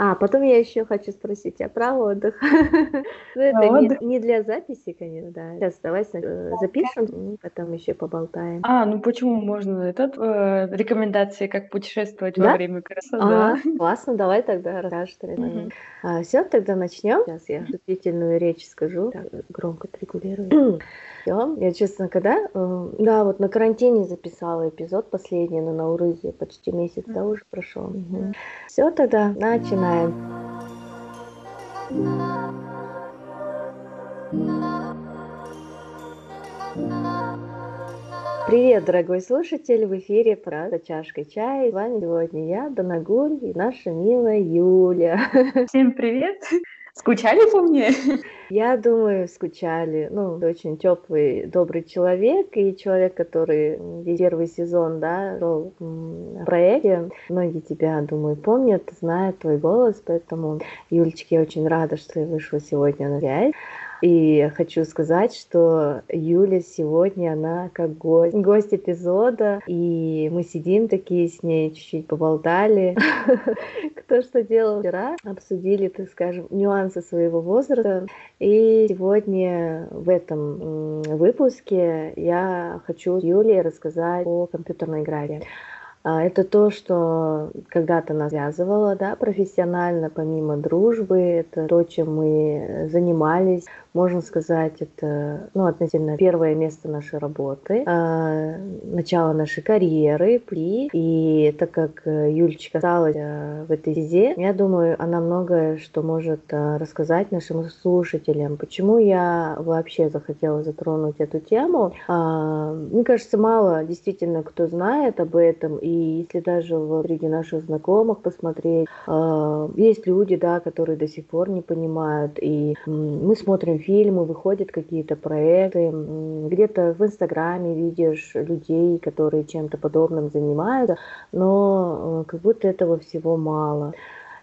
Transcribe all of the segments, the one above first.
А, потом я еще хочу спросить тебя про отдых. Ну, это не для записи, конечно, да. Сейчас давай э, запишем, потом еще поболтаем. А, ну почему можно этот э, рекомендации, как путешествовать во время красоты? А, классно, давай тогда расскажешь. А, Все, тогда начнем. Сейчас я вступительную речь скажу. Громко отрегулирую. Все. Я, честно, когда... Э, да, вот на карантине записала эпизод последний, но на Урызе почти месяц, да, уже прошел. Все, тогда начинаем. Привет, дорогой слушатель! В эфире «Правда чашкой чая». С вами сегодня я, Данагуль, и наша милая Юля. Всем привет! Скучали по мне? Я думаю, скучали. Ну, очень теплый, добрый человек и человек, который первый сезон, да, в проекте. Многие тебя, думаю, помнят, знают твой голос, поэтому, Юлечке, я очень рада, что я вышла сегодня на связь. И хочу сказать, что Юля сегодня, она как гость, гость эпизода, и мы сидим такие с ней, чуть-чуть поболтали, кто что делал вчера, обсудили, так скажем, нюансы своего возраста. И сегодня в этом выпуске я хочу Юле рассказать о компьютерной игре. А, это то, что когда-то нас связывало, да, профессионально, помимо дружбы, это то, чем мы занимались, можно сказать, это ну, относительно первое место нашей работы, э, начало нашей карьеры, при. И так как э, Юлечка осталась э, в этой стезе, я думаю, она многое что может э, рассказать нашим слушателям. Почему я вообще захотела затронуть эту тему? Э, мне кажется, мало действительно кто знает об этом, и если даже среди наших знакомых посмотреть, э, есть люди, да, которые до сих пор не понимают, и мы смотрим фильмы, выходят какие-то проекты, где-то в Инстаграме видишь людей, которые чем-то подобным занимаются, но э, как будто этого всего мало.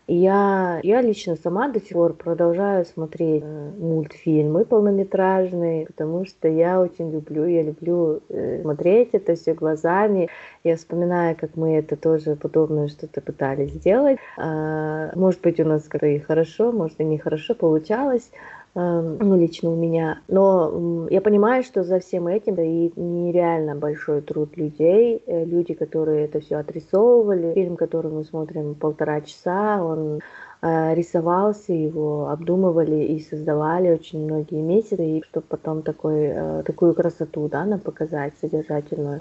Я, я лично сама до сих пор продолжаю смотреть э, мультфильмы полнометражные, потому что я очень люблю, я люблю э, смотреть это все глазами. Я вспоминаю, как мы это тоже подобное что-то пытались сделать. А, может быть, у нас как-то и хорошо, может и нехорошо получалось ну, лично у меня. Но я понимаю, что за всем этим да, и нереально большой труд людей, э, люди, которые это все отрисовывали. Фильм, который мы смотрим полтора часа, он рисовался, его обдумывали и создавали очень многие месяцы, и чтобы потом такой, э, такую красоту да, нам показать, содержательную.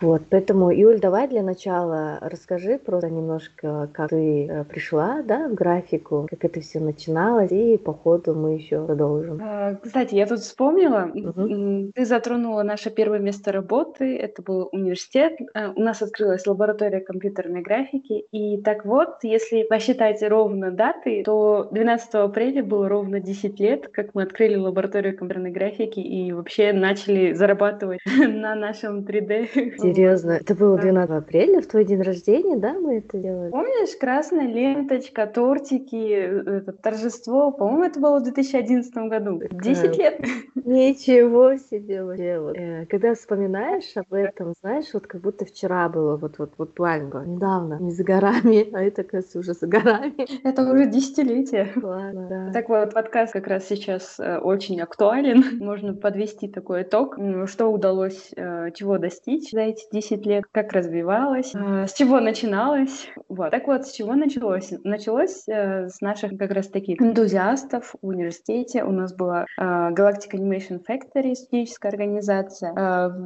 Вот, поэтому, Юль, давай для начала расскажи просто немножко, как ты э, пришла да, в графику, как это все начиналось, и по ходу мы еще продолжим. А, кстати, я тут вспомнила, угу. ты затронула наше первое место работы, это был университет, у нас открылась лаборатория компьютерной графики, и так вот, если посчитать ровно даты, то 12 апреля было ровно 10 лет, как мы открыли лабораторию компьютерной графики и вообще начали зарабатывать на нашем 3D. Серьезно? Это было 12 апреля, в твой день рождения, да, мы это делали? Помнишь, красная ленточка, тортики, это торжество, по-моему, это было в 2011 году. 10 лет. Ничего себе вообще. Э, когда вспоминаешь об этом, знаешь, вот как будто вчера было, вот вот вот буквально недавно, не за горами, а это, кажется, уже за горами. Это уже десятилетие. Ладно, да. Так вот, подкаст как раз сейчас э, очень актуален. Можно подвести такой итог, что удалось, э, чего достичь за эти 10 лет, как развивалось, э, с чего начиналось. Вот. Так вот, с чего началось? Началось с наших как раз таких энтузиастов в университете. У нас была Galactic Animation Factory, студенческая организация.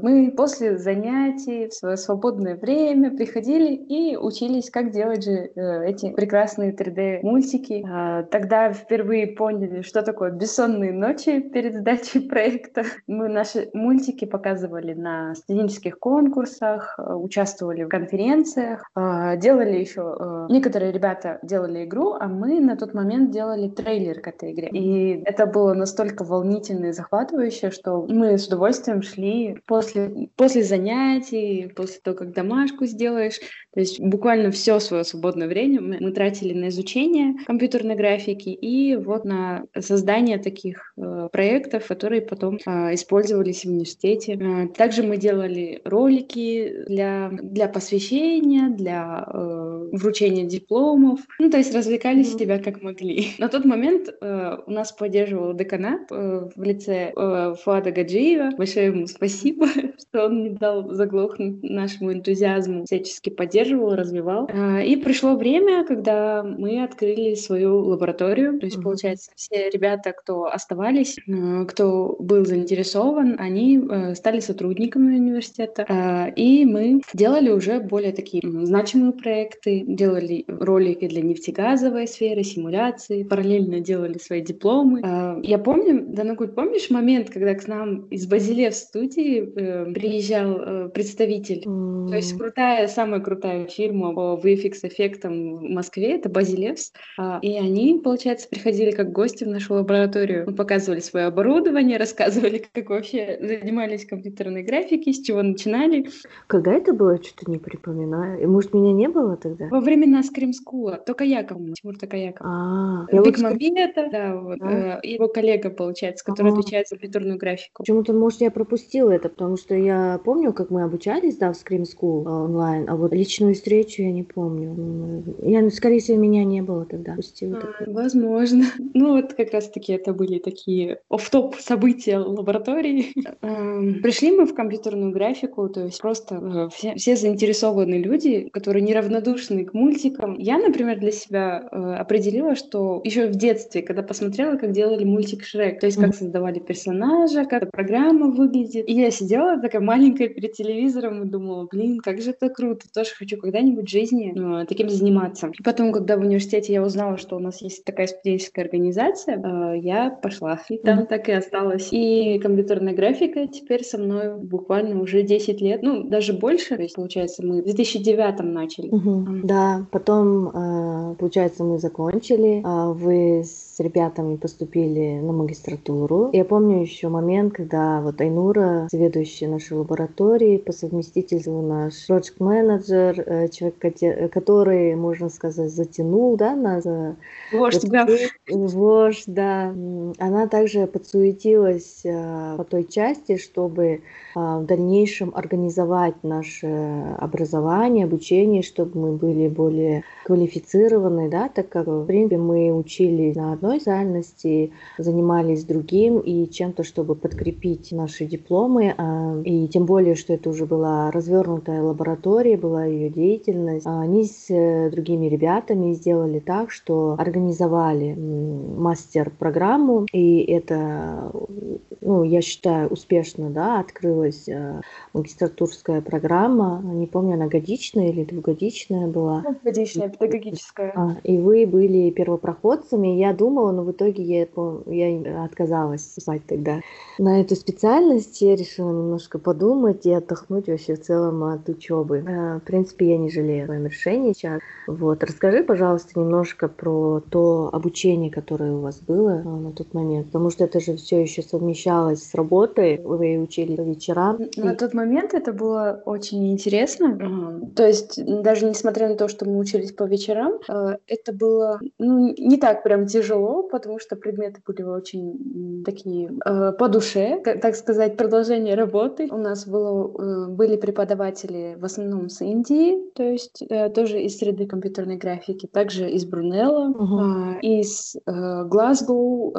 Мы после занятий в свое свободное время приходили и учились, как делать же эти прекрасные 3D мультики. А, тогда впервые поняли, что такое бессонные ночи перед сдачей проекта. Мы наши мультики показывали на студенческих конкурсах, а, участвовали в конференциях, а, делали еще... Некоторые ребята делали игру, а мы на тот момент делали трейлер к этой игре. И это было настолько волнительно и захватывающе, что мы с удовольствием шли после, после занятий, после того, как домашку сделаешь. То есть буквально все свое свободное время мы, мы тратили на изучение применение компьютерной графики и вот на создание таких э, проектов, которые потом э, использовались в университете. Э, также мы делали ролики для, для посвящения, для э, вручения дипломов. Ну, то есть развлекали mm-hmm. себя как могли. На тот момент э, у нас поддерживал деканат э, в лице э, Фуада Гаджиева. Большое ему спасибо, что он не дал заглохнуть нашему энтузиазму, всячески поддерживал, развивал. Э, и пришло время, когда мы открыли свою лабораторию. То есть, mm-hmm. получается, все ребята, кто оставались, э, кто был заинтересован, они э, стали сотрудниками университета. Э, и мы делали уже более такие значимые проекты, делали ролики для нефтегазовой сферы, симуляции, параллельно делали свои дипломы. Я помню, Данагуль, помнишь момент, когда к нам из Базиле в студии приезжал представитель? Mm. То есть крутая, самая крутая фирма по VFX-эффектам в Москве, это Базилевс. И они, получается, приходили как гости в нашу лабораторию. Мы показывали свое оборудование, рассказывали, как вообще занимались компьютерной графикой, с чего начинали. Когда это было, что-то не припоминаю. И, может, меня не было тогда? Во времена скримскула. Только Яков, Тимур Токаяков. А, Мобилета, да, вот. А? Э, его коллега, получается, который отвечает за компьютерную графику. Почему-то, может, я пропустила это, потому что я помню, как мы обучались, да, в Scream School э, онлайн, а вот личную встречу я не помню. Я, скорее всего, меня не было тогда. Пустила а, возможно. Ну, вот как раз-таки это были такие оф-топ события лаборатории. Пришли мы в компьютерную графику, то есть просто э, все, все заинтересованные люди, которые неравнодушны к мультикам. Я, например, для себя э, определила, что еще в детстве, когда посмотрела, как делали мультик Шрек, то есть как создавали персонажа, как программа выглядит, и я сидела такая маленькая перед телевизором и думала, блин, как же это круто, тоже хочу когда-нибудь в жизни э, таким заниматься. И потом, когда в университете я узнала, что у нас есть такая студенческая организация, э, я пошла. И там mm-hmm. так и осталась. И компьютерная графика теперь со мной буквально уже 10 лет, ну, даже больше. То есть, получается, мы в 2009 начали. Mm-hmm. Mm-hmm. Да, потом, э, получается, мы закончили. А вы с ребятами поступили на магистратуру. Я помню еще момент, когда вот Айнура, заведующая нашей лабораторией, по совместительству наш project менеджер э, человек, который, можно сказать, затянул, да, нас. Вождь, да. Вождь, да. Она также подсуетилась э, по той части, чтобы в дальнейшем организовать наше образование, обучение, чтобы мы были более квалифицированы, да, так как, в принципе, мы учились на одной специальности, занимались другим и чем-то, чтобы подкрепить наши дипломы, а, и тем более, что это уже была развернутая лаборатория, была ее деятельность. Они с э, другими ребятами сделали так, что организовали мастер-программу, и это, ну, я считаю, успешно, да, открылось появилась э, магистратурская программа. Не помню, она годичная или двухгодичная была. Годичная, педагогическая. А, и вы были первопроходцами. Я думала, но в итоге я, я отказалась спать тогда. На эту специальность я решила немножко подумать и отдохнуть вообще в целом от учебы. Э, в принципе, я не жалею о своем решении сейчас. Вот. Расскажи, пожалуйста, немножко про то обучение, которое у вас было э, на тот момент, потому что это же все еще совмещалось с работой. Вы учили по вечерам вечера. На тот момент это было очень интересно. То есть даже несмотря на то, что мы учились по вечерам, э, это было ну, не так прям тяжело, потому что предметы были очень такие э, по душе, так сказать, продолжение работы. У нас было, э, были преподаватели в основном с Индии, то есть тоже из среды компьютерной графики, также из Брунелла, uh-huh. из Глазгоу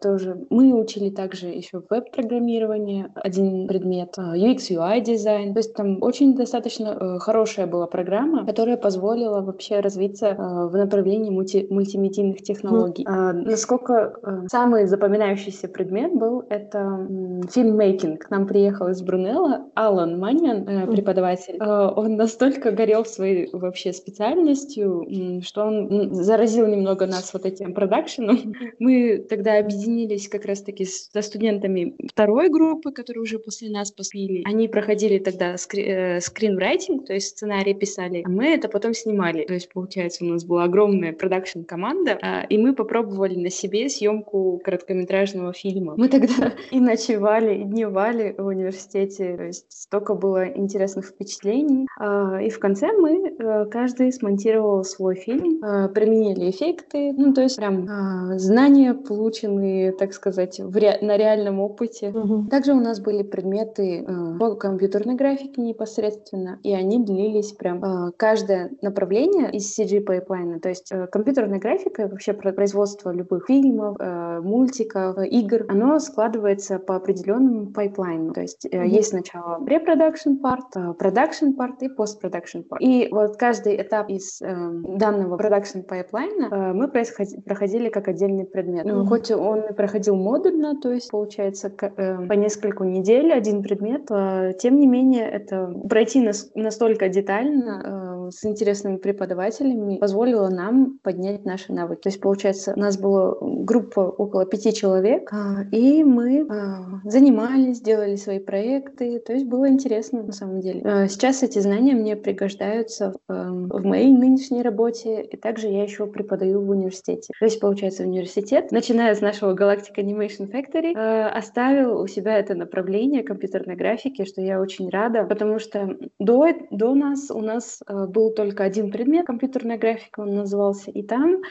тоже. Мы учили также еще веб-программирование, один предмет UX, UI дизайн. То есть там очень достаточно э, хорошая была программа, которая позволила вообще развиться э, в направлении мульти мультимедийных технологий. Mm. Насколько э, самый запоминающийся предмет был это фильммейкинг. К нам приехал из Брунелла Алан Маньян, преподаватель. Он настолько горел своей вообще специальностью, что он заразил немного нас вот этим продакшеном. Мы тогда объединились как раз-таки со студентами второй группы, которые уже после нас поступили. Они проходили тогда скри- э, скринрайтинг, то есть сценарий писали, а мы это потом снимали. То есть, получается, у нас была огромная продакшн-команда, э, и мы попробовали попробовали на себе съемку короткометражного фильма. Мы тогда и ночевали, и дневали в университете, то есть столько было интересных впечатлений. А, и в конце мы, э, каждый смонтировал свой фильм, э, применили эффекты, ну, то есть прям а, знания, полученные, так сказать, ре- на реальном опыте. Угу. Также у нас были предметы э, по компьютерной графике непосредственно, и они длились прям каждое направление из CG pipeline а, то есть компьютерная графика, вообще производство любых фильмов, мультиков, игр, оно складывается по определенному pipeline у, то есть mm-hmm. есть сначала preproduction part, production part и postproduction part. И вот каждый этап из э, данного production pipeline а э, мы проходили как отдельный предмет. Mm-hmm. Хоть он и проходил модульно, то есть получается э, по нескольку недель один предмет, э, тем не менее это пройти нас, настолько детально э, с интересными преподавателями позволило нам поднять наши навыки. То есть получается у нас была группа около пяти человек, э, и мы э, занимались, делали свои проекты, то есть было интересно на самом деле. Э, сейчас эти знания мне пригождаются эм, в моей нынешней работе, и также я еще преподаю в университете. То есть, получается, университет, начиная с нашего Galactic Animation Factory, э, оставил у себя это направление компьютерной графики, что я очень рада, потому что до, до нас у нас э, был только один предмет компьютерная графика, он назывался, и там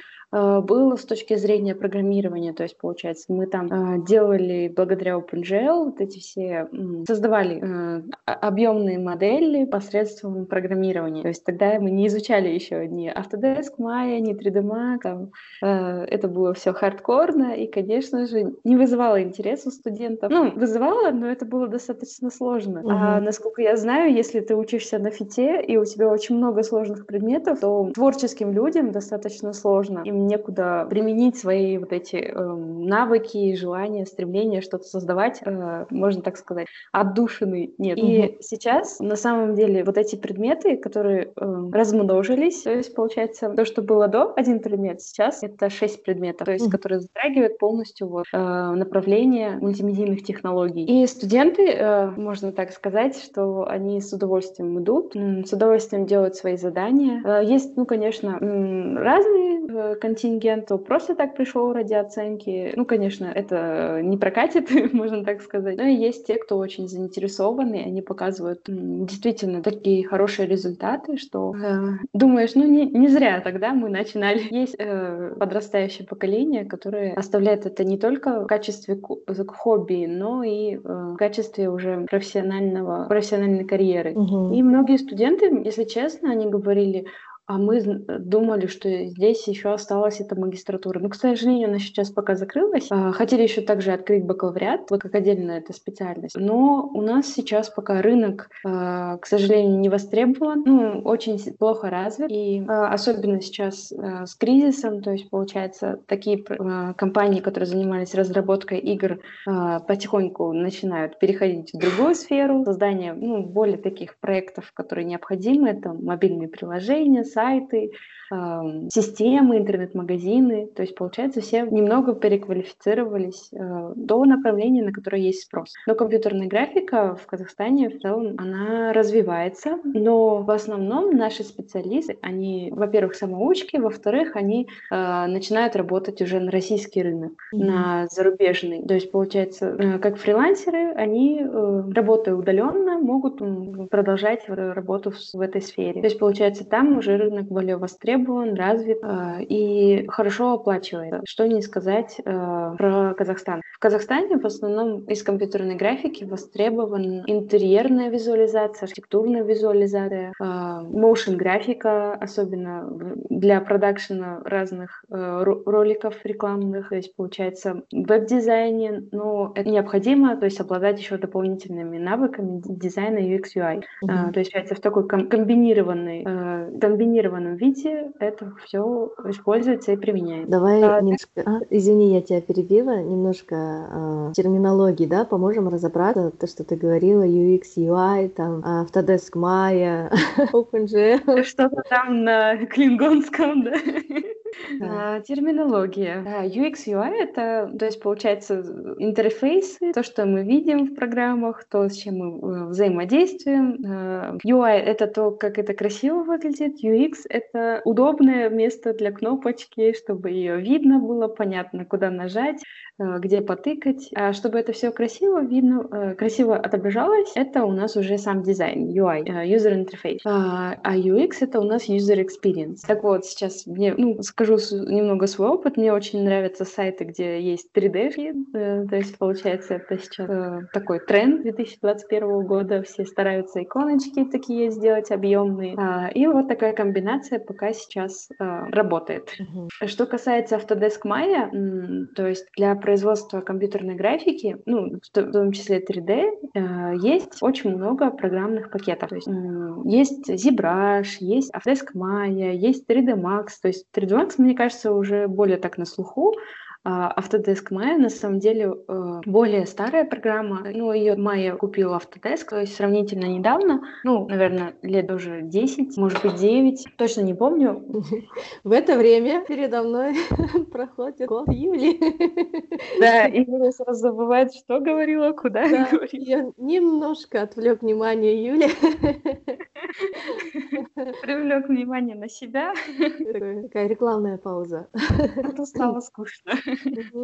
было с точки зрения программирования. То есть, получается, мы там э, делали благодаря OpenGL вот эти все, создавали э, объемные модели посредством программирования. То есть тогда мы не изучали еще ни Autodesk, Maya, ни 3D Max. Там, это было все хардкорно и, конечно же, не вызывало интерес у студентов. Ну, вызывало, но это было достаточно сложно. Угу. А насколько я знаю, если ты учишься на фите и у тебя очень много сложных предметов, то творческим людям достаточно сложно. Им некуда применить свои вот эти э, навыки, желания, стремления что-то создавать, э, можно так сказать, отдушины нет. Угу. И сейчас на самом деле вот эти предметы, которые э, размножились, то есть получается то, что было до один предмет, сейчас это шесть предметов, то есть угу. которые затрагивают полностью вот, э, направление мультимедийных технологий. И студенты, э, можно так сказать, что они с удовольствием идут, с удовольствием делают свои задания. Э, есть, ну, конечно, разные э, контингент, то просто так пришел ради оценки. Ну, конечно, это не прокатит, можно так сказать. Но и есть те, кто очень заинтересованы, они показывают действительно такие хорошие результаты, что э, думаешь, ну не, не зря тогда мы начинали. Есть э, подрастающее поколение, которое оставляет это не только в качестве хобби, но и э, в качестве уже профессионального, профессиональной карьеры. Угу. И многие студенты, если честно, они говорили, а мы думали, что здесь еще осталась эта магистратура. Но, к сожалению, она сейчас пока закрылась. А, хотели еще также открыть бакалавриат, вот как отдельная эта специальность. Но у нас сейчас пока рынок, а, к сожалению, не востребован, ну, очень плохо развит. И а, особенно сейчас с кризисом, то есть, получается, такие компании, которые занимались разработкой игр, потихоньку начинают переходить в другую сферу, создание ну, более таких проектов, которые необходимы. Это мобильные приложения, сайты, системы, интернет-магазины. То есть, получается, все немного переквалифицировались э, до направления, на которое есть спрос. Но компьютерная графика в Казахстане в целом, она развивается, но в основном наши специалисты, они, во-первых, самоучки, во-вторых, они э, начинают работать уже на российский рынок, mm-hmm. на зарубежный. То есть, получается, э, как фрилансеры, они, э, работая удаленно, могут продолжать работу в, в этой сфере. То есть, получается, там уже рынок более востребован, развит э, и хорошо оплачивается. Что не сказать э, про Казахстан. В Казахстане в основном из компьютерной графики востребован интерьерная визуализация, архитектурная визуализация, э, motion графика, особенно для продакшена разных э, роликов рекламных, то есть получается в веб-дизайне, но это необходимо, то есть обладать еще дополнительными навыками дизайна UX UI. Mm-hmm. Э, то есть в такой комбинированной, э, комбинированном виде это все используется и применяется. Давай а, немножко, а, извини, я тебя перебила, немножко а, терминологии, да, поможем разобраться, то, что ты говорила, UX, UI, там, Autodesk Maya, OpenGL. Что-то там на клингонском, да? Да. А, терминология. Да, UX, UI — это, то есть, получается, интерфейсы, то, что мы видим в программах, то, с чем мы э, взаимодействуем. UI — это то, как это красиво выглядит. UX — это удобное место для кнопочки, чтобы ее видно было, понятно, куда нажать. Э, где потыкать. А чтобы это все красиво видно, э, красиво отображалось, это у нас уже сам дизайн, UI, э, User Interface. А, а UX это у нас User Experience. Так вот, сейчас мне, ну, скажу немного свой опыт. Мне очень нравятся сайты, где есть 3D, то есть, получается, это сейчас такой тренд 2021 года. Все стараются иконочки такие сделать объемные. А, и вот такая комбинация пока сейчас работает. Что касается Autodesk Maya, то есть для производства компьютерной графики, ну, в том числе 3D, э, есть очень много программных пакетов. То есть, есть ZBrush, есть Autodesk Maya, есть 3D Max. То есть 3D Max, мне кажется, уже более так на слуху, Autodesk Maya на самом деле э, более старая программа. Ну, ее Maya купил Autodesk, то есть сравнительно недавно. Ну, наверное, лет уже 10, может быть 9. Точно не помню. В это время передо мной проходит год Юли. Да, и Юля сразу забывает, что говорила, куда да, говорила. Я немножко отвлек внимание Юли. Привлек внимание на себя. Такая рекламная пауза. Это стало скучно.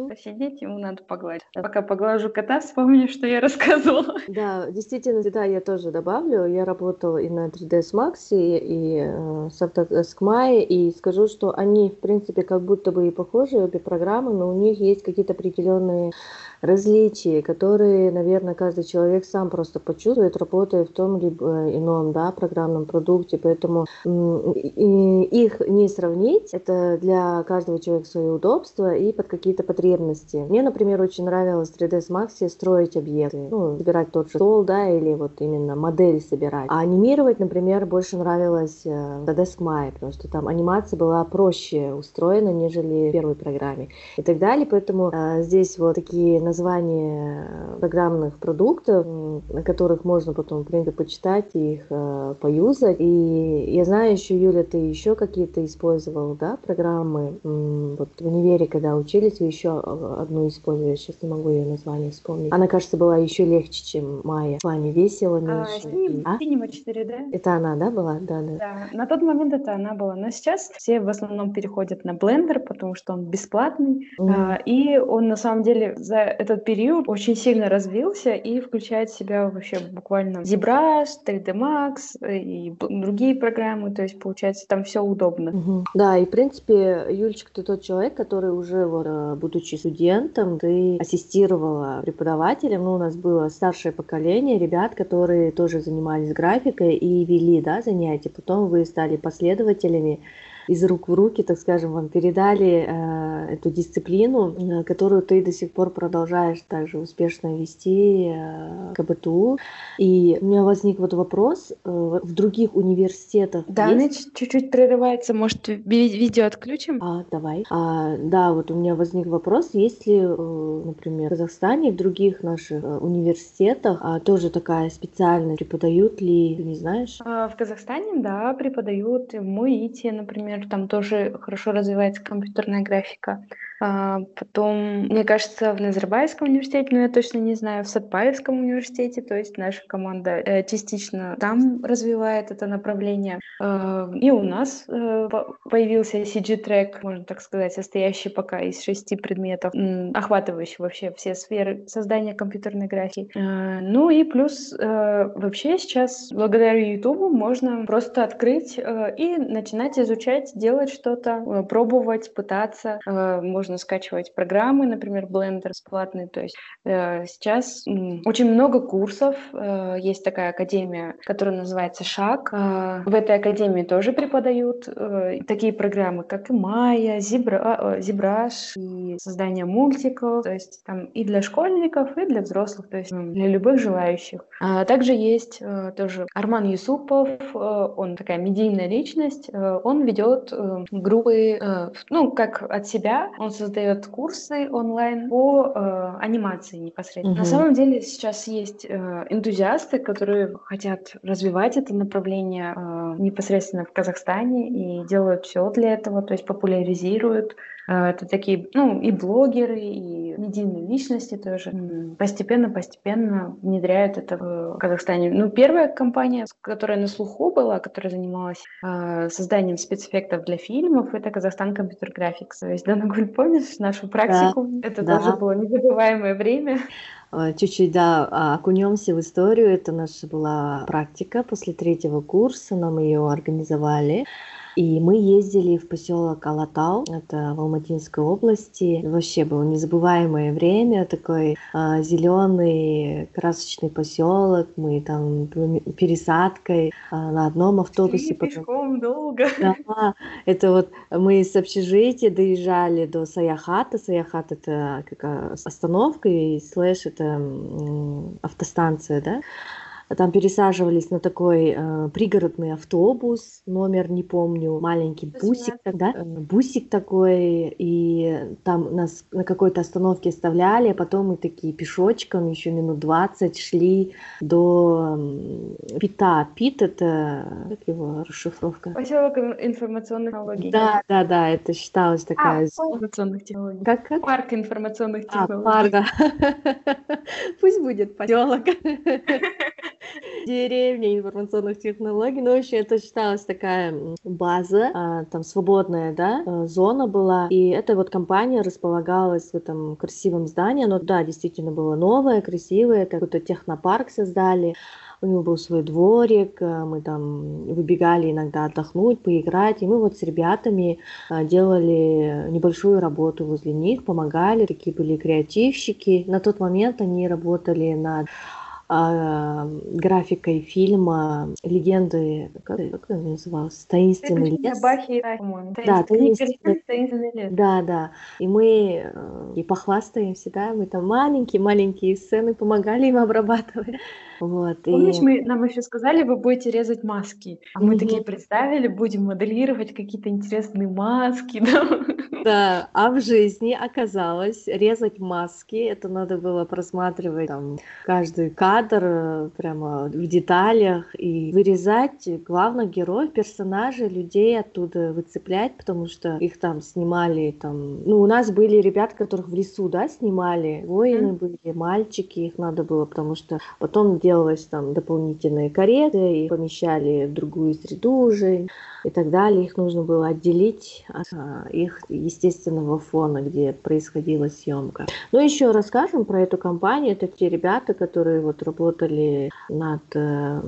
Посидеть, ему надо погладить. Пока поглажу кота, вспомню, что я рассказывала. Да, действительно, да, я тоже добавлю. Я работала и на 3ds Max, и э, с Autodesk Maya, и скажу, что они, в принципе, как будто бы и похожи, обе программы, но у них есть какие-то определенные различия, которые, наверное, каждый человек сам просто почувствует, работая в том либо ином да, программном продукте. Поэтому их не сравнить. Это для каждого человека свое удобство и под какие-то потребности. Мне, например, очень нравилось в 3ds Max строить объекты. Ну, собирать тот же стол, да, или вот именно модель собирать. А анимировать, например, больше нравилось в э, Autodesk Maya, потому что там анимация была проще устроена, нежели в первой программе и так далее. Поэтому э, здесь вот такие названия программных продуктов, на которых можно потом, в принципе, почитать и их э, поюзать. И я знаю еще, Юля, ты еще какие-то использовал, да, программы? Вот в универе, когда учились, вы еще одну использовали, сейчас не могу ее название вспомнить. Она, кажется, была еще легче, чем Майя. С вами весело а, меньше. А, Cinema 4D. Это она, да, была? Да, да. Да, на тот момент это она была. Но сейчас все в основном переходят на Blender, потому что он бесплатный. Mm. А, и он, на самом деле, за этот период очень сильно развился и включает в себя вообще буквально ZBrush, 3D Max и другие программы, то есть получается там все удобно. Угу. Да, и в принципе, Юлечка, ты тот человек, который уже, вот, э, будучи студентом, ты ассистировала преподавателям, ну, у нас было старшее поколение ребят, которые тоже занимались графикой и вели, да, занятия, потом вы стали последователями из рук в руки, так скажем, вам передали э, эту дисциплину, э, которую ты до сих пор продолжаешь также успешно вести э, КБТУ. И у меня возник вот вопрос, э, в других университетах Да, есть... чуть-чуть прерывается, может, видео отключим? А, давай. А, да, вот у меня возник вопрос, есть ли, э, например, в Казахстане, в других наших э, университетах а, тоже такая специальность, преподают ли, ты не знаешь? А, в Казахстане, да, преподают в МУИТе, там тоже хорошо развивается компьютерная графика. А, потом, мне кажется, в Назарбаевском университете, но я точно не знаю, в Сатпаевском университете, то есть наша команда э, частично там развивает это направление. А, и у нас э, появился CG-трек, можно так сказать, состоящий пока из шести предметов, охватывающий вообще все сферы создания компьютерной графики. А, ну и плюс э, вообще сейчас благодаря YouTube можно просто открыть и начинать изучать, делать что-то, пробовать, пытаться. Можно можно скачивать программы, например, Blender бесплатный. То есть э, сейчас очень много курсов. Э, есть такая академия, которая называется Шаг. Э, в этой академии тоже преподают такие программы, как и э, ZBrush и создание мультиков. То есть там и для школьников, и для взрослых, то есть для любых желающих. А также есть тоже Арман Юсупов, он такая медийная личность, он ведет группы, ну, как от себя, он создает курсы онлайн по э, анимации непосредственно. Угу. На самом деле сейчас есть э, энтузиасты, которые хотят развивать это направление э, непосредственно в Казахстане и делают все для этого, то есть популяризируют а, это такие, ну, и блогеры, и медийные личности тоже постепенно-постепенно внедряют это в Казахстане. Ну, первая компания, которая на слуху была, которая занималась э, созданием спецэффектов для фильмов, это Казахстан Компьютер Графикс. То есть, Данагуль, помнишь нашу практику? Да, это да. тоже было незабываемое время. А, чуть-чуть, да, окунемся в историю. Это наша была практика после третьего курса, нам ее организовали. И мы ездили в поселок Алатау, это в Алматинской области. Вообще было незабываемое время, такой а, зеленый красочный поселок. Мы там пересадкой а, на одном автобусе. Потом... Пешком долго. Да, это вот мы с общежития доезжали до Саяхата. Саяхат это как остановка и слэш это автостанция, да. Там пересаживались на такой э, пригородный автобус, номер не помню, маленький бусик тогда, э, бусик такой, и там нас на какой-то остановке оставляли, а потом мы такие пешочком еще минут 20 шли до Пита. Пит это, как его расшифровка? Поселок информационных технологий. Да, да, да, это считалось такая... А, информационных технологий. Как, как? Парк информационных технологий. А, парк, да. Пусть будет поселок. деревня информационных технологий. Ну, вообще, это считалась такая база, а, там свободная, да, э, зона была. И эта вот компания располагалась в этом красивом здании. Оно, да, действительно было новое, красивое. Какой-то технопарк создали у него был свой дворик, э, мы там выбегали иногда отдохнуть, поиграть, и мы вот с ребятами э, делали небольшую работу возле них, помогали, такие были креативщики. На тот момент они работали над графикой фильма «Легенды», как, как это называлось? «Таинственный лес». Бахи, да, таинственный, таинственный лес. Да, да. И мы э, и похвастаемся, да, мы там маленькие-маленькие сцены помогали им обрабатывать. Вот, Помнишь, и... мы, нам еще сказали, вы будете резать маски, а мы такие представили, будем моделировать какие-то интересные маски, да? Да, а в жизни оказалось резать маски, это надо было просматривать там каждый кадр э, прямо в деталях и вырезать главных героев, персонажей, людей оттуда выцеплять, потому что их там снимали там, ну у нас были ребята, которых в лесу, да, снимали, воины mm. были, мальчики, их надо было, потому что потом делалось там дополнительные кареты, и помещали в другую среду уже и так далее. Их нужно было отделить от а, их естественного фона, где происходила съемка. Но еще расскажем про эту компанию. Это те ребята, которые вот работали над э,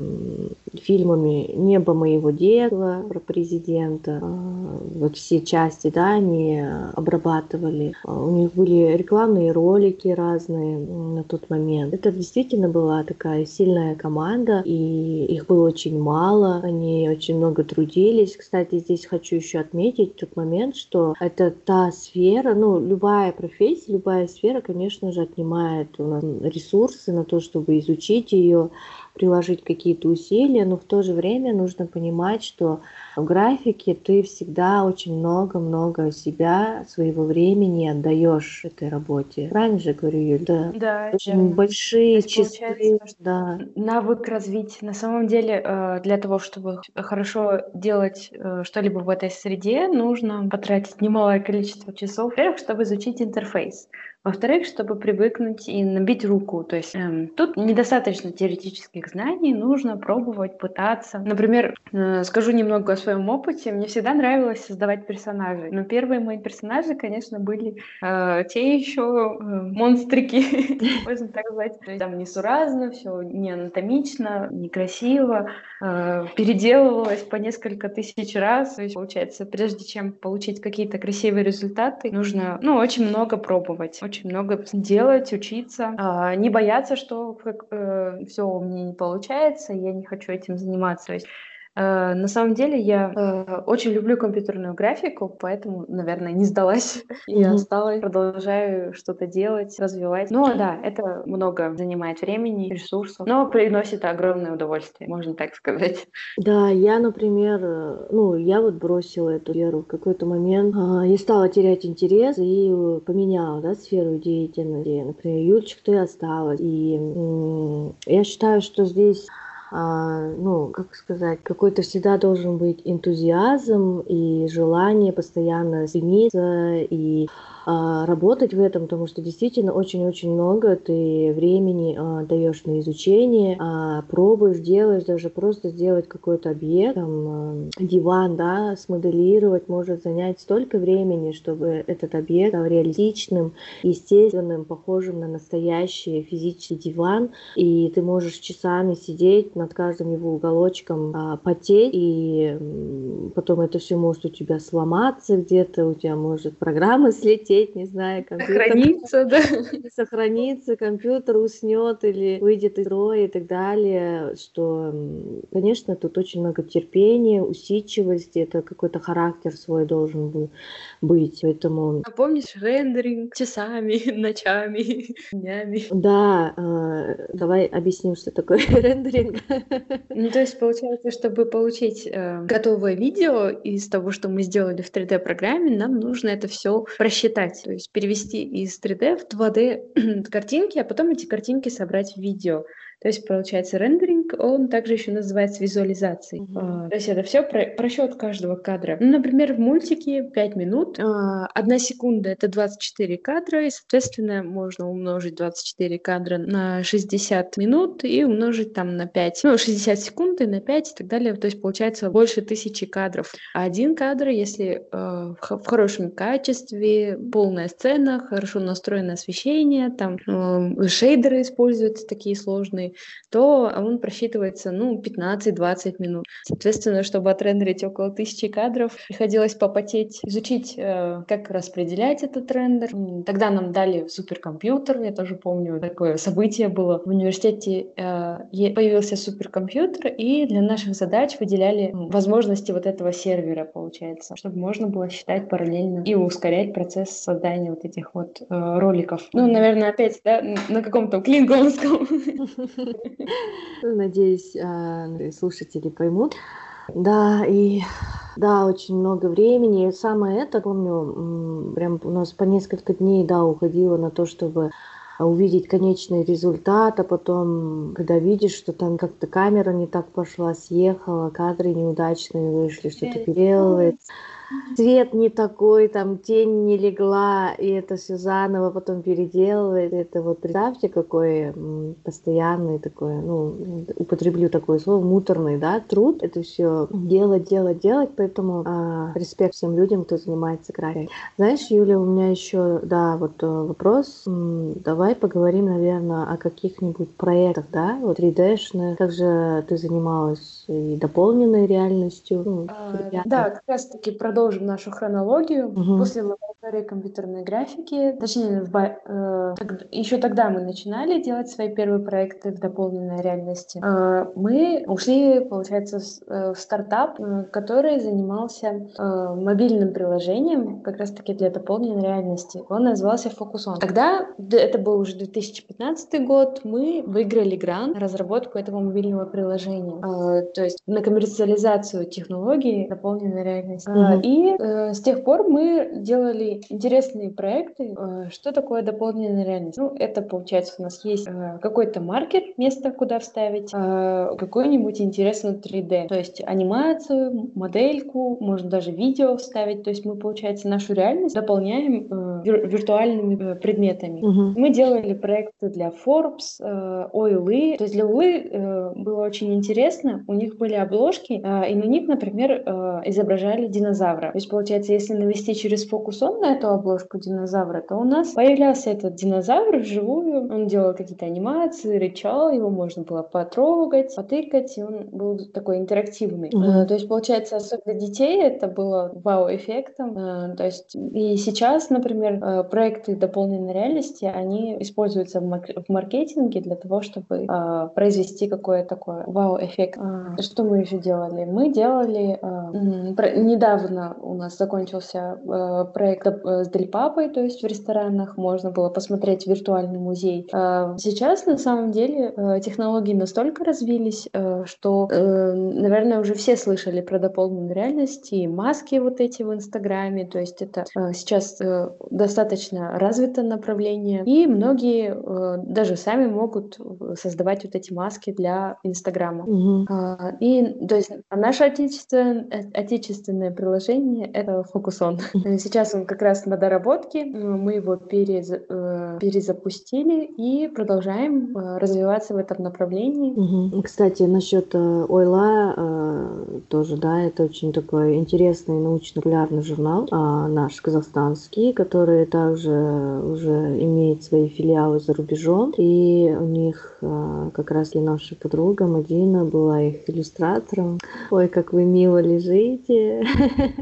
фильмами «Небо моего детства» про президента. Э, вот все части, да, они обрабатывали. У них были рекламные ролики разные на тот момент. Это действительно была такая сильная команда, и их было очень мало. Они очень много трудились кстати, здесь хочу еще отметить тот момент, что это та сфера, ну, любая профессия, любая сфера, конечно же, отнимает у нас ресурсы на то, чтобы изучить ее, приложить какие-то усилия, но в то же время нужно понимать, что в графике ты всегда очень много-много себя, своего времени отдаешь этой работе. Правильно же говорю, Юль? Да, да очень да. большие часы. Да. Навык развить. На самом деле, э, для того, чтобы хорошо делать э, что-либо в этой среде, нужно потратить немалое количество часов, во-первых, чтобы изучить интерфейс. Во-вторых, чтобы привыкнуть и набить руку. То есть эм, тут недостаточно теоретических знаний, нужно пробовать, пытаться. Например, э, скажу немного о своем опыте. Мне всегда нравилось создавать персонажей. Но первые мои персонажи, конечно, были э, те еще э, монстрики, можно так сказать. То есть, там несуразно, все не анатомично, некрасиво, э, переделывалось по несколько тысяч раз. То есть, получается, прежде чем получить какие-то красивые результаты, нужно, ну, очень много пробовать очень много делать, учиться, а, не бояться, что э, все у меня не получается, я не хочу этим заниматься. То есть на самом деле я э, очень люблю компьютерную графику, поэтому, наверное, не сдалась. Я осталась, продолжаю что-то делать, развивать. Но да, это много занимает времени, ресурсов, но приносит огромное удовольствие, можно так сказать. Да, я, например, э, ну, я вот бросила эту веру в какой-то момент. А, я стала терять интерес и поменяла, да, сферу деятельности. Например, Юльчик, ты осталась. И я считаю, что здесь а, ну, как сказать, какой-то всегда должен быть энтузиазм и желание постоянно стремиться и а, работать в этом, потому что действительно очень-очень много ты времени а, даешь на изучение, а, пробуешь, делаешь, даже просто сделать какой-то объект, там, диван, да, смоделировать может занять столько времени, чтобы этот объект стал реалистичным, естественным, похожим на настоящий физический диван, и ты можешь часами сидеть над каждым его уголочком, потеть, и потом это все может у тебя сломаться где-то, у тебя может программа слететь, улететь, не знаю, компьютер... Сохранится, да? Сохранится, компьютер уснет или выйдет из строя и так далее, что, конечно, тут очень много терпения, усидчивости, это какой-то характер свой должен быть, поэтому... А помнишь рендеринг часами, ночами, днями? Да, э, давай объясним, что такое рендеринг. Ну, то есть, получается, чтобы получить э, готовое видео из того, что мы сделали в 3D-программе, нам нужно это все просчитать переписать, то есть перевести из 3D в 2D картинки, а потом эти картинки собрать в видео. То есть, получается, рендеринг, он также еще называется визуализацией. Mm-hmm. то есть это все про, просчет каждого кадра. Ну, например, в мультике 5 минут, а, 1 секунда — это 24 кадра, и, соответственно, можно умножить 24 кадра на 60 минут и умножить там на 5, ну, 60 секунд и на 5 и так далее. То есть, получается, больше тысячи кадров. А один кадр, если э, в, хорошем качестве, полная сцена, хорошо настроенное освещение, там э, шейдеры используются такие сложные, то он просчитывается, ну, 15-20 минут. Соответственно, чтобы отрендерить около тысячи кадров, приходилось попотеть, изучить, э, как распределять этот рендер. Тогда нам дали суперкомпьютер, я тоже помню, такое событие было. В университете э, появился суперкомпьютер, и для наших задач выделяли возможности вот этого сервера, получается, чтобы можно было считать параллельно и ускорять процесс создания вот этих вот э, роликов. Ну, наверное, опять, да, на каком-то клингонском. Надеюсь, а, слушатели поймут. Да, и да, очень много времени. Самое это, помню, прям у нас по несколько дней, да, уходило на то, чтобы увидеть конечный результат, а потом, когда видишь, что там как-то камера не так пошла, съехала, кадры неудачные вышли, что-то переделывается цвет не такой, там тень не легла, и это все заново потом переделывает. Это вот представьте, какой постоянный такой, ну, употреблю такое слово, муторный, да, труд. Это все делать, делать, делать, поэтому а, респект всем людям, кто занимается графикой. Знаешь, Юля, у меня еще, да, вот э, вопрос. Давай поговорим, наверное, о каких-нибудь проектах, да, вот 3D-шных. Как же ты занималась и дополненной реальностью? Ну, а, да, как раз-таки продолжим продолжим нашу хронологию. Угу. После лаборатории компьютерной графики, точнее, в, э, так, еще тогда мы начинали делать свои первые проекты в дополненной реальности. Э, мы ушли, получается, с, э, в стартап, э, который занимался э, мобильным приложением, как раз-таки для дополненной реальности. Он назывался Focus On. Тогда, это был уже 2015 год, мы выиграли грант на разработку этого мобильного приложения. Э, то есть на коммерциализацию технологий дополненной реальности. Угу. И и э, с тех пор мы делали интересные проекты. Э, что такое дополненная реальность? Ну, это получается у нас есть э, какой-то маркер, место, куда вставить, э, какой-нибудь интересный 3D. То есть анимацию, модельку, можно даже видео вставить. То есть мы, получается, нашу реальность дополняем э, вир- виртуальными э, предметами. Угу. Мы делали проекты для Forbes, э, OLE. То есть для OLE э, было очень интересно. У них были обложки, э, и на них, например, э, изображали динозавры. Динозавра. То есть, получается, если навести через фокус он на эту обложку динозавра, то у нас появлялся этот динозавр вживую, он делал какие-то анимации, рычал, его можно было потрогать, потыкать, и он был такой интерактивный. Mm-hmm. То есть, получается, особенно детей это было вау-эффектом. Э, то есть, и сейчас, например, э, проекты дополненной реальности, они используются в маркетинге для того, чтобы произвести какое-то такое вау-эффект. А. Что мы еще делали? Мы делали... Недавно у нас закончился проект с Дельпапой, то есть в ресторанах можно было посмотреть виртуальный музей. Сейчас, на самом деле, технологии настолько развились, что, наверное, уже все слышали про дополненную реальность и маски вот эти в Инстаграме. То есть это сейчас достаточно развито направление. И многие даже сами могут создавать вот эти маски для Инстаграма. Угу. И то есть наше отечественное, отечественное приложение — это Фокусон. Сейчас он как раз на доработке. Мы его перез, э, перезапустили и продолжаем э, развиваться в этом направлении. Угу. Кстати, насчет э, Ойла тоже, да, это очень такой интересный научно-популярный журнал а, наш казахстанский, который также уже имеет свои филиалы за рубежом. И у них как раз и наша подруга Мадина была их иллюстратором. Ой, как вы мило лежите.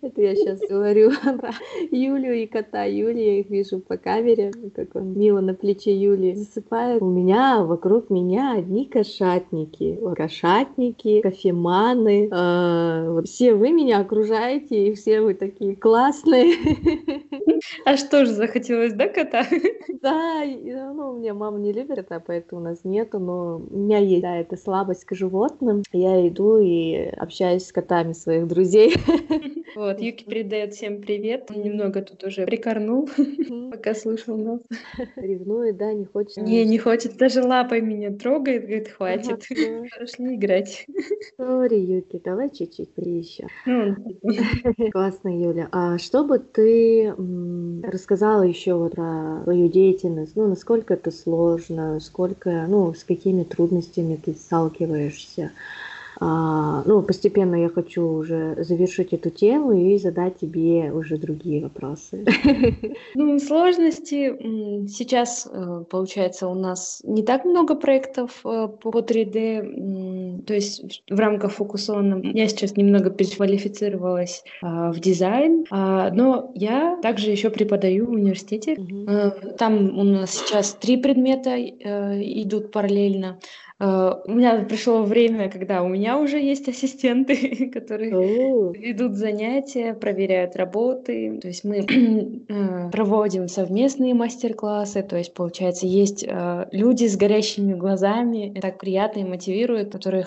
Это я сейчас говорю про Юлю и кота Юли. Я их вижу по камере, как он мило на плече Юли засыпает. У меня, вокруг меня одни кошатники. Кошатники, кофеманы. Э, вот все вы меня окружаете, и все вы такие классные. А что же, захотелось, да, кота? Да, ну, у меня мама не любит кота, поэтому у нас нету, но у меня есть, да, эта слабость к животным. Я иду и общаюсь с котами своих друзей. Вот, Юки передает всем привет. Он немного тут уже прикорнул, пока слушал нас. Ревнует, да, не хочет. Не, не хочет, даже лапой меня трогает, говорит, хватит. Пошли играть. Сори, Юки, давай чуть-чуть еще. Ну, Классно, Юля. А что бы ты рассказала еще вот про свою деятельность? Ну, насколько это сложно, сколько, ну, с какими трудностями ты сталкиваешься? А, ну, постепенно я хочу уже завершить эту тему и задать тебе уже другие вопросы. Ну, сложности сейчас, э, получается, у нас не так много проектов э, по 3D, то есть в рамках фокусона. Я сейчас немного переквалифицировалась а, в дизайн, а, но я также еще преподаю в университете. Угу. Там у нас сейчас три предмета идут параллельно. Э, у меня пришло время, когда у меня уже есть ассистенты, которые ведут занятия, проверяют работы. То есть мы э, проводим совместные мастер-классы. То есть, получается, есть э, люди с горящими глазами. Это так приятно и мотивирует, которые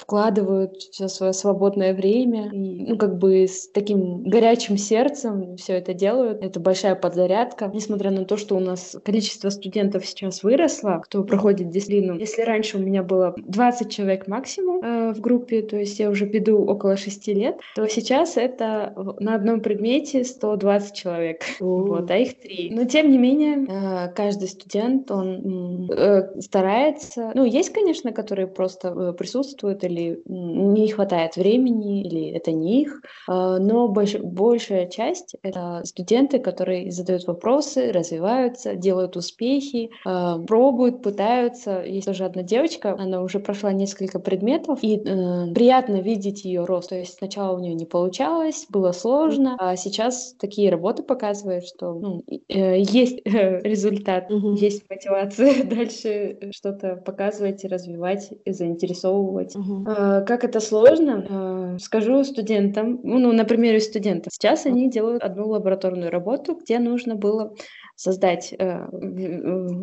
вкладывают все свое свободное время. И, ну, как бы с таким горячим сердцем все это делают. Это большая подзарядка. Несмотря на то, что у нас количество студентов сейчас выросло, кто проходит дисциплину. Если раньше у меня было 20 человек максимум э, в группе, то есть я уже веду около 6 лет, то сейчас это на одном предмете 120 человек, вот, а их 3. Но тем не менее, э, каждый студент, он э, старается, ну, есть, конечно, которые просто э, присутствуют или не хватает времени, или это не их, э, но больш, большая часть — это студенты, которые задают вопросы, развиваются, делают успехи, э, пробуют, пытаются. Есть тоже одна девочка, девочка, она уже прошла несколько предметов, и э, приятно видеть ее рост. То есть сначала у нее не получалось, было сложно, а сейчас такие работы показывают, что ну, э, есть э, результат, угу. есть мотивация дальше что-то показывать, развивать, заинтересовывать. Угу. Э, как это сложно? Э, скажу студентам, ну, на примере студентов. Сейчас они делают одну лабораторную работу, где нужно было создать э,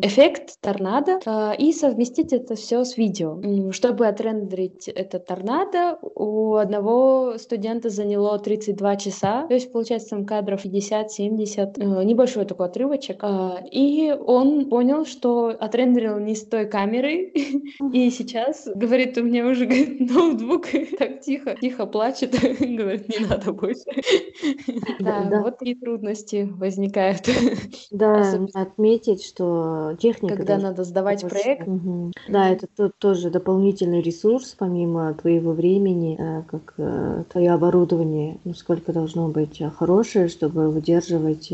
эффект торнадо э, и совместить это все с видео. Чтобы отрендерить это торнадо, у одного студента заняло 32 часа, то есть получается там кадров 50-70, э, небольшой такой отрывочек. И он понял, что отрендерил не с той камерой, и сейчас, говорит, у меня уже ноутбук так тихо, тихо плачет, говорит, не надо больше. Да, вот такие трудности возникают. Да, да, Особенно... отметить, что техника... Когда надо сдавать очень... проект. Угу. Да, это тут тоже дополнительный ресурс, помимо твоего времени, э, как э, твое оборудование, ну, сколько должно быть хорошее, чтобы выдерживать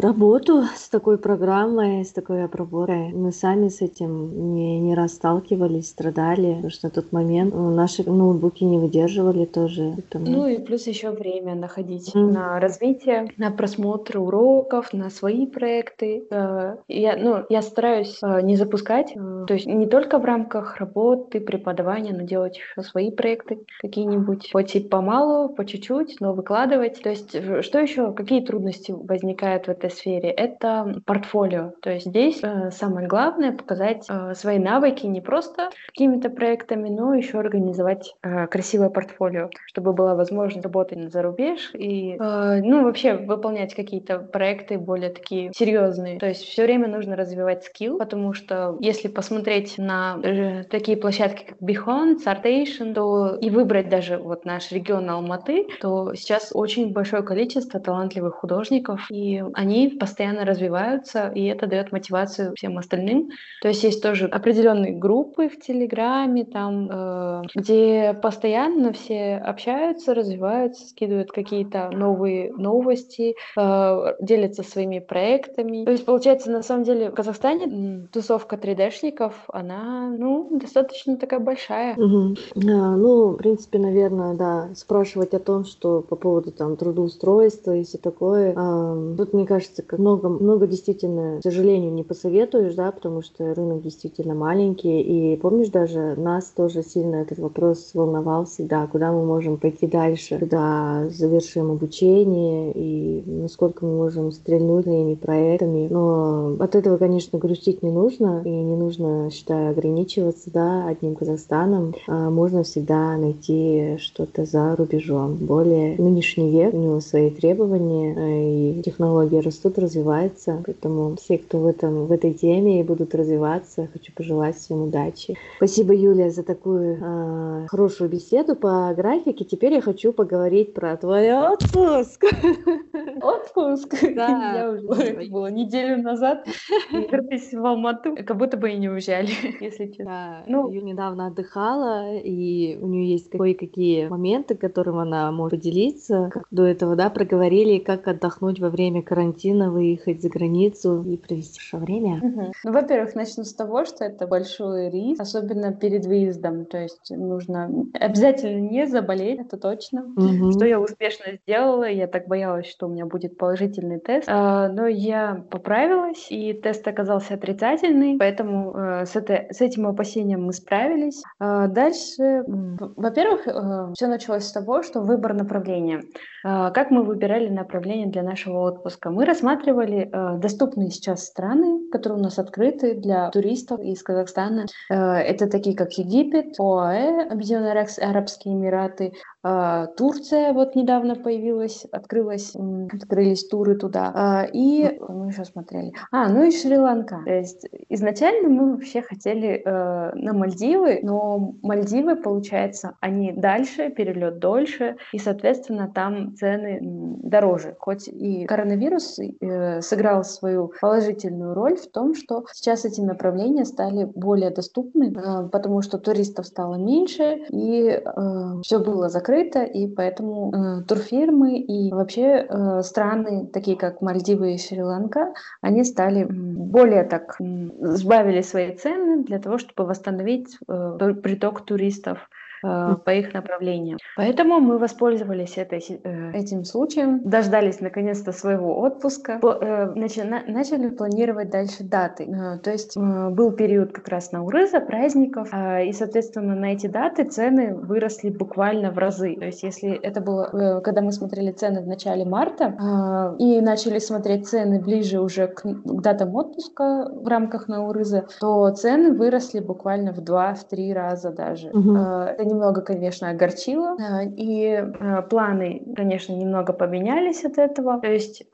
работу с такой программой, с такой обработкой. Мы сами с этим не, не раз сталкивались, страдали, потому что на тот момент ну, наши ноутбуки не выдерживали тоже. Поэтому... Ну и плюс еще время находить mm. на развитие, на просмотр уроков, на свои проекты. Э, я, ну, я стараюсь э, не запускать, э, то есть не только в рамках работы, преподавания, но делать еще свои проекты какие-нибудь. Хоть и помалу, по чуть-чуть, но выкладывать. То есть что еще, какие трудности возникают в этой сфере, это портфолио. То есть здесь э, самое главное показать э, свои навыки не просто какими-то проектами, но еще организовать э, красивое портфолио, чтобы была возможность работать на зарубеж и, э, ну, вообще выполнять какие-то проекты более такие серьезные. То есть все время нужно развивать скилл, потому что если посмотреть на э, такие площадки, как Бихон, Sartation, то и выбрать даже вот наш регион Алматы, то сейчас очень большое количество талантливых художников, и они постоянно развиваются, и это дает мотивацию всем остальным. То есть есть тоже определенные группы в Телеграме, там, э, где постоянно все общаются, развиваются, скидывают какие-то новые новости, э, делятся своими проектами. То есть, получается, на самом деле в Казахстане тусовка 3D-шников, она, ну, достаточно такая большая. Угу. А, ну, в принципе, наверное, да, спрашивать о том, что по поводу там трудоустройства и все такое, а, тут, мне кажется, кажется, много, много действительно, к сожалению, не посоветуешь, да, потому что рынок действительно маленький. И помнишь, даже нас тоже сильно этот вопрос волновал всегда, куда мы можем пойти дальше, когда завершим обучение и насколько мы можем стрельнуть своими проектами. Но от этого, конечно, грустить не нужно, и не нужно, считаю, ограничиваться, да, одним Казахстаном. А можно всегда найти что-то за рубежом. Более нынешний век, у него свои требования, и технологии растут развиваются. Поэтому все, кто в, этом, в этой теме и будут развиваться, хочу пожелать всем удачи. Спасибо, Юлия, за такую э, хорошую беседу по графике. Теперь я хочу поговорить про твой отпуск. Отпуск? Да. Я уже это было неделю назад. Вернулись в Алмату. Как будто бы и не уезжали, если честно. Да, ну, Юля недавно отдыхала, и у нее есть кое-какие моменты, которым она может поделиться. Как до этого, да, проговорили, как отдохнуть во время карантина выехать за границу и провести время? Угу. Ну, во-первых, начну с того, что это большой риск, особенно перед выездом. То есть нужно обязательно не заболеть, это точно. Угу. Что я успешно сделала. Я так боялась, что меня будет положительный тест. А, но я поправилась, и тест оказался отрицательный, поэтому а, с, это, с этим опасением мы справились. А, дальше, во-первых, э, все началось с того, что выбор направления. А, как мы выбирали направление для нашего отпуска? Мы рассматривали э, доступные сейчас страны, которые у нас открыты для туристов из Казахстана. Э, это такие, как Египет, ОАЭ, Объединенные Арабские Эмираты, э, Турция вот недавно появилась, открылась, открылись туры туда. Э, и мы еще смотрели. А, ну и Шри-Ланка. То есть изначально мы вообще хотели э, на Мальдивы, но Мальдивы, получается, они дальше, перелет дольше, и, соответственно, там цены дороже. Хоть и коронавирус э, сыграл свою положительную роль в том, что сейчас эти направления стали более доступны, э, потому что туристов стало меньше, и э, все было закрыто, и поэтому э, турфирмы и вообще э, страны, такие как Мальдивы и Шри-Ланка, они стали более так, сбавили свои цены для того, чтобы восстановить э, приток туристов по их направлениям. Поэтому мы воспользовались этой, э, этим случаем, дождались наконец-то своего отпуска, э, начали, планировать дальше даты. Э, то есть э, был период как раз на Урыза, праздников, э, и, соответственно, на эти даты цены выросли буквально в разы. То есть если это было, э, когда мы смотрели цены в начале марта э, и начали смотреть цены ближе уже к, датам отпуска в рамках Наурыза, то цены выросли буквально в два-в три раза даже. Угу. Э, это немного, конечно, огорчило, и планы, конечно, немного поменялись от этого. То есть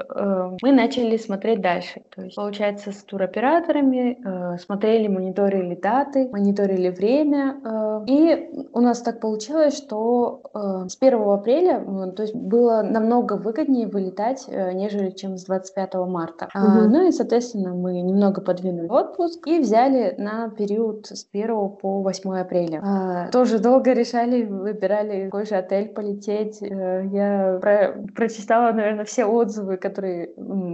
мы начали смотреть дальше. То есть, получается, с туроператорами смотрели, мониторили даты, мониторили время, и у нас так получилось, что с 1 апреля, то есть было намного выгоднее вылетать, нежели чем с 25 марта. Угу. Ну и, соответственно, мы немного подвинули отпуск и взяли на период с 1 по 8 апреля. Тоже долго решали, выбирали, какой же отель полететь. Э, я про прочитала, наверное, все отзывы, которые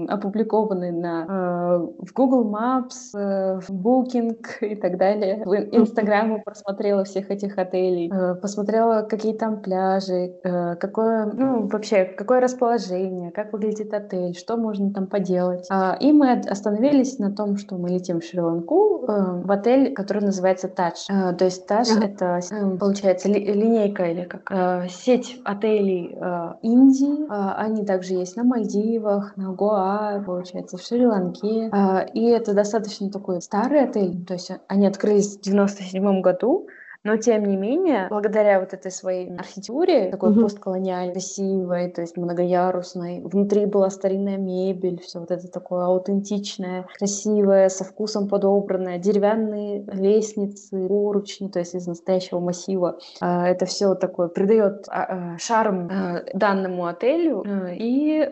опубликованы на, э, в Google Maps, э, в Booking и так далее. В Инстаграме просмотрела всех этих отелей, посмотрела, какие там пляжи, какое, ну, вообще, какое расположение, как выглядит отель, что можно там поделать. А, и мы остановились на том, что мы летим в Шри-Ланку в отель, который называется Тадж. То есть Тадж — это, получается, линейка или как сеть отелей Индии. Они также есть на Мальдивах, на Гоа, получается, в Шри-Ланке. И это достаточно такой старый отель, то есть они открылись в 97 году, но, тем не менее, благодаря вот этой своей архитектуре, такой угу. постколониальной, красивой, то есть многоярусной, внутри была старинная мебель, все вот это такое аутентичное, красивое, со вкусом подобранное, деревянные лестницы, поручни, то есть из настоящего массива. А, это все такое придает а, а, шарм данному отелю. И,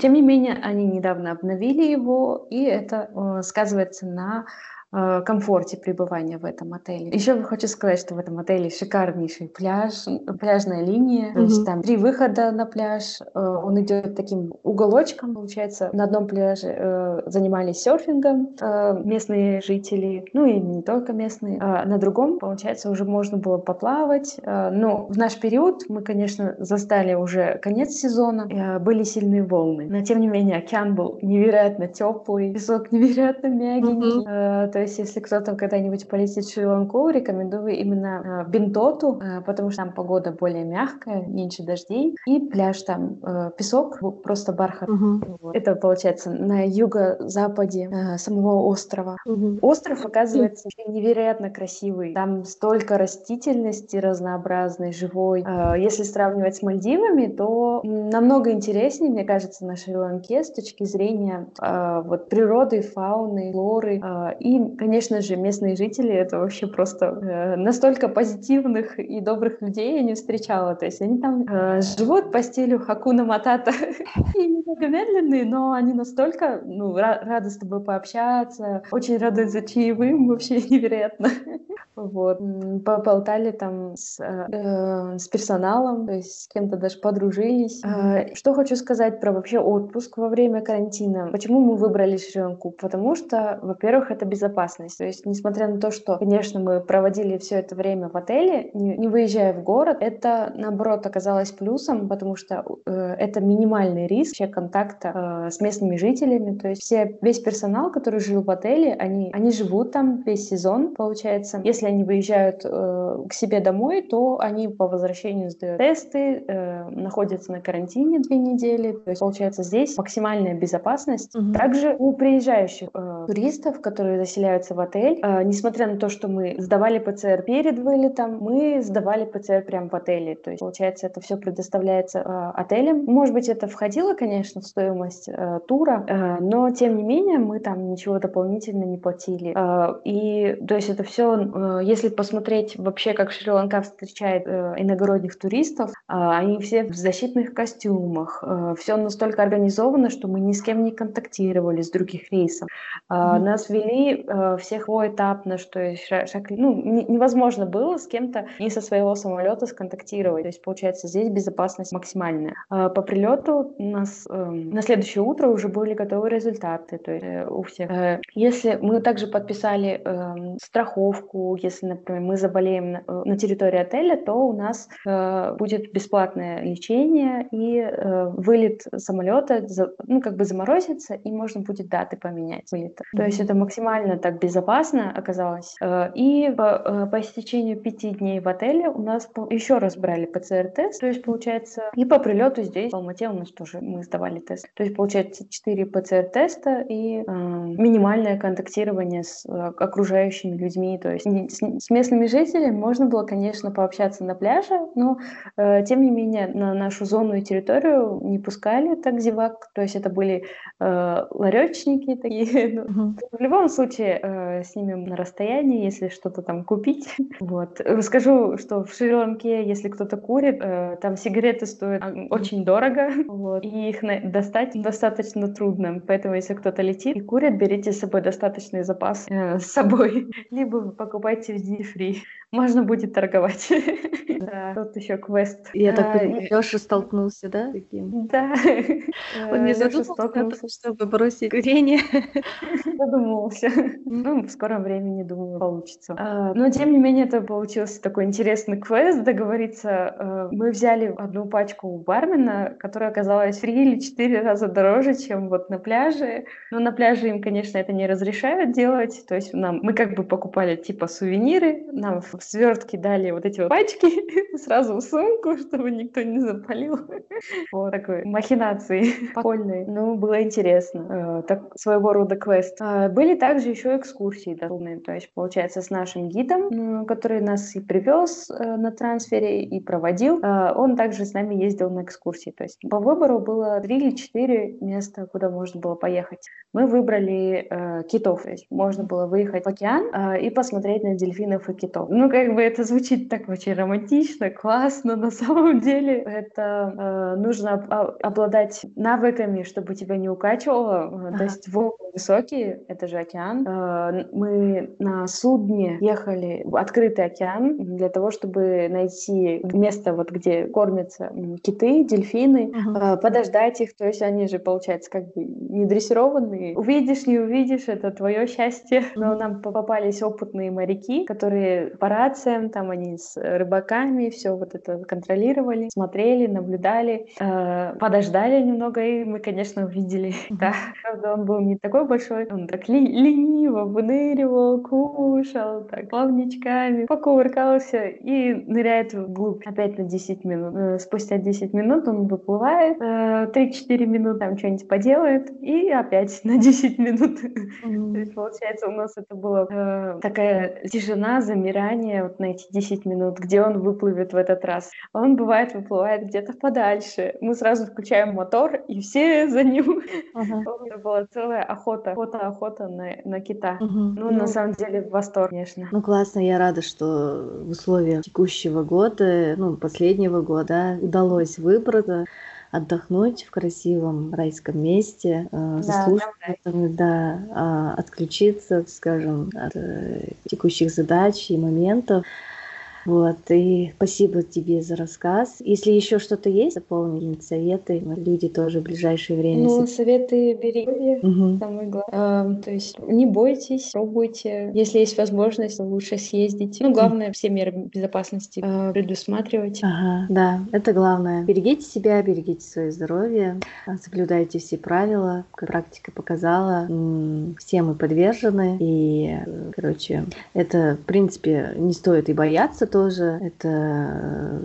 тем не менее, они недавно обновили его, и это сказывается на комфорте пребывания в этом отеле. Еще хочу сказать, что в этом отеле шикарнейший пляж, пляжная линия, mm-hmm. то есть там три выхода на пляж, э, он идет таким уголочком, получается. На одном пляже э, занимались серфингом местные жители, ну и не только местные, а на другом, получается, уже можно было поплавать. Но в наш период мы, конечно, застали уже конец сезона, были сильные волны, но тем не менее океан был невероятно теплый, песок невероятно мягенький, mm-hmm то есть, если кто-то когда-нибудь полетит в Шри-Ланку, рекомендую именно э, Бентоту, э, потому что там погода более мягкая, меньше дождей, и пляж там э, песок, просто бархат. Угу. Вот. Это получается на юго-западе э, самого острова. Угу. Остров оказывается невероятно красивый. Там столько растительности разнообразной, живой. Э, если сравнивать с Мальдивами, то намного интереснее, мне кажется, на Шри-Ланке с точки зрения э, вот природы, фауны, флоры э, и конечно же, местные жители — это вообще просто э, настолько позитивных и добрых людей я не встречала. То есть они там э, живут по стилю Хакуна Матата. и немного медленные, но они настолько ну, рады с тобой пообщаться, очень рады за чаевым, вообще невероятно. Вот. Поболтали там с, э, с персоналом, то есть с кем-то даже подружились. Э, что хочу сказать про вообще отпуск во время карантина. Почему мы выбрали Шри-Ланку? Потому что, во-первых, это безопасность. То есть, несмотря на то, что, конечно, мы проводили все это время в отеле, не, не выезжая в город, это, наоборот, оказалось плюсом, потому что э, это минимальный риск вообще контакта э, с местными жителями. То есть все, весь персонал, который жил в отеле, они, они живут там весь сезон, получается. Если если они выезжают э, к себе домой, то они по возвращению сдают тесты, э, находятся на карантине две недели. То есть, получается, здесь максимальная безопасность. Угу. Также у приезжающих э, туристов, которые заселяются в отель, э, несмотря на то, что мы сдавали ПЦР перед вылетом, мы сдавали ПЦР прямо в отеле. То есть, получается, это все предоставляется э, отелем. Может быть, это входило, конечно, в стоимость э, тура, э, но, тем не менее, мы там ничего дополнительно не платили. Э, и, то есть, это все э, если посмотреть вообще, как Шри-Ланка встречает э, иногородних туристов, э, они все в защитных костюмах, э, все настолько организовано, что мы ни с кем не контактировали с других рейсов. Mm-hmm. Нас вели э, всех поэтапно, что ну, невозможно было с кем-то не со своего самолета сконтактировать. То есть, получается, здесь безопасность максимальная. Э, по прилету у нас э, на следующее утро уже были готовы результаты то есть, э, у всех. Э, если мы также подписали э, страховку, если, например, мы заболеем на, э, на территории отеля, то у нас э, будет бесплатное лечение и э, вылет самолета, ну, как бы заморозится, и можно будет даты поменять вылета. Mm-hmm. То есть это максимально так безопасно оказалось. И по, по истечению пяти дней в отеле у нас еще раз брали ПЦР-тест, то есть получается, и по прилету здесь в Алмате у нас тоже мы сдавали тест. То есть получается 4 ПЦР-теста и э, минимальное контактирование с э, окружающими людьми, то есть с, с местными жителями можно было, конечно, пообщаться на пляже, но э, тем не менее на нашу зону и территорию не пускали так зевак, то есть это были э, ларечники такие. Ну, В любом случае э, с ними на расстоянии, если что-то там купить. Вот. Расскажу, что в Шри-Ланке, если кто-то курит, э, там сигареты стоят очень дорого, вот, и их на- достать достаточно трудно. Поэтому, если кто-то летит и курит, берите с собой достаточный запас э, с собой, либо вы покупайте в duty free. Можно будет торговать. Да, тут еще квест. Я так а, понимаю, Леша столкнулся, да? Да. Он не задумался, чтобы бросить курение. Задумался. Ну, в скором времени, думаю, получится. А, но, тем не менее, это получился такой интересный квест, договориться. А, мы взяли одну пачку у бармена, которая оказалась в или четыре раза дороже, чем вот на пляже. Но на пляже им, конечно, это не разрешают делать. То есть нам, мы как бы покупали типа сувениры, нам в свертке дали вот эти вот пачки сразу в сумку, чтобы никто не запалил. Вот такой махинации прикольные. Ну, было интересно. Э, так, своего рода квест. А, были также еще экскурсии доступные. То есть, получается, с нашим гидом, который нас и привез э, на трансфере и проводил, э, он также с нами ездил на экскурсии. То есть, по выбору было три или четыре места, куда можно было поехать. Мы выбрали э, китов. То есть, можно было выехать в океан э, и посмотреть на дельфинов и китов. Ну, как бы это звучит так очень романтично, классно. На самом деле это э, нужно об- обладать навыками, чтобы тебя не укачивало. Ага. То есть волны высокие, это же океан. Э, мы на судне ехали в открытый океан для того, чтобы найти место, вот где кормятся киты, дельфины, ага. э, подождать их. То есть они же, получается, как бы не дрессированные. Увидишь, не увидишь, это твое счастье. Но нам попались опытные моряки, которые по рациям, там они с рыбаками все вот это контролировали, смотрели, наблюдали, э, подождали немного, и мы, конечно, увидели. Да, правда, он был не такой большой, он так ли лениво выныривал, кушал, так, плавничками, покувыркался и ныряет вглубь опять на 10 минут. Э, спустя 10 минут он выплывает, э, 3-4 минуты там что-нибудь поделает, и опять на 10 минут. Mm-hmm. То есть, получается, у нас это была э, такая тишина, замирание вот на эти 10 минут, где он выплывет в этот раз. Он, бывает, выплывает где-то подальше. Мы сразу включаем мотор, и все за ним. Uh-huh. Это была целая охота, охота-охота на, на кита. Uh-huh. Ну, ну, на самом деле, восторг, конечно. Ну, классно, я рада, что в условиях текущего года, ну, последнего года удалось выбраться отдохнуть в красивом райском месте, э, заслушать, да, да, а, отключиться, скажем, от э, текущих задач и моментов. Вот, и спасибо тебе за рассказ. Если еще что-то есть, дополнительные советы, люди тоже в ближайшее время. Ну, советы берите, угу. самое главное. А, то есть не бойтесь, пробуйте. Если есть возможность, лучше съездить. Ну, главное, все меры безопасности а, предусматривать. Ага, да, это главное. Берегите себя, берегите свое здоровье, соблюдайте все правила. Как практика показала, все мы подвержены. И, короче, это, в принципе, не стоит и бояться тоже это,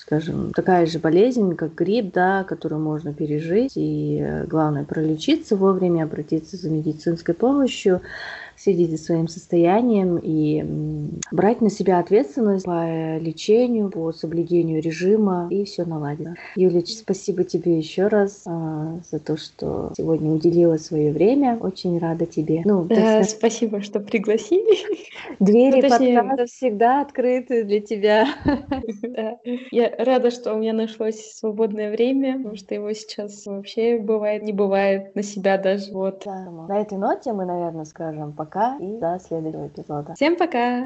скажем, такая же болезнь, как грипп, да, которую можно пережить. И э, главное пролечиться вовремя, обратиться за медицинской помощью следить за своим состоянием и брать на себя ответственность по лечению, по соблюдению режима, и все наладится. Юлич, спасибо тебе еще раз а, за то, что сегодня уделила свое время. Очень рада тебе. Ну, да, спасибо, что пригласили. Двери ну, подкаста всегда открыты для тебя. Да. Я рада, что у меня нашлось свободное время, потому что его сейчас вообще бывает, не бывает на себя даже. Вот. Да. На этой ноте мы, наверное, скажем пока и до следующего эпизода. Всем пока!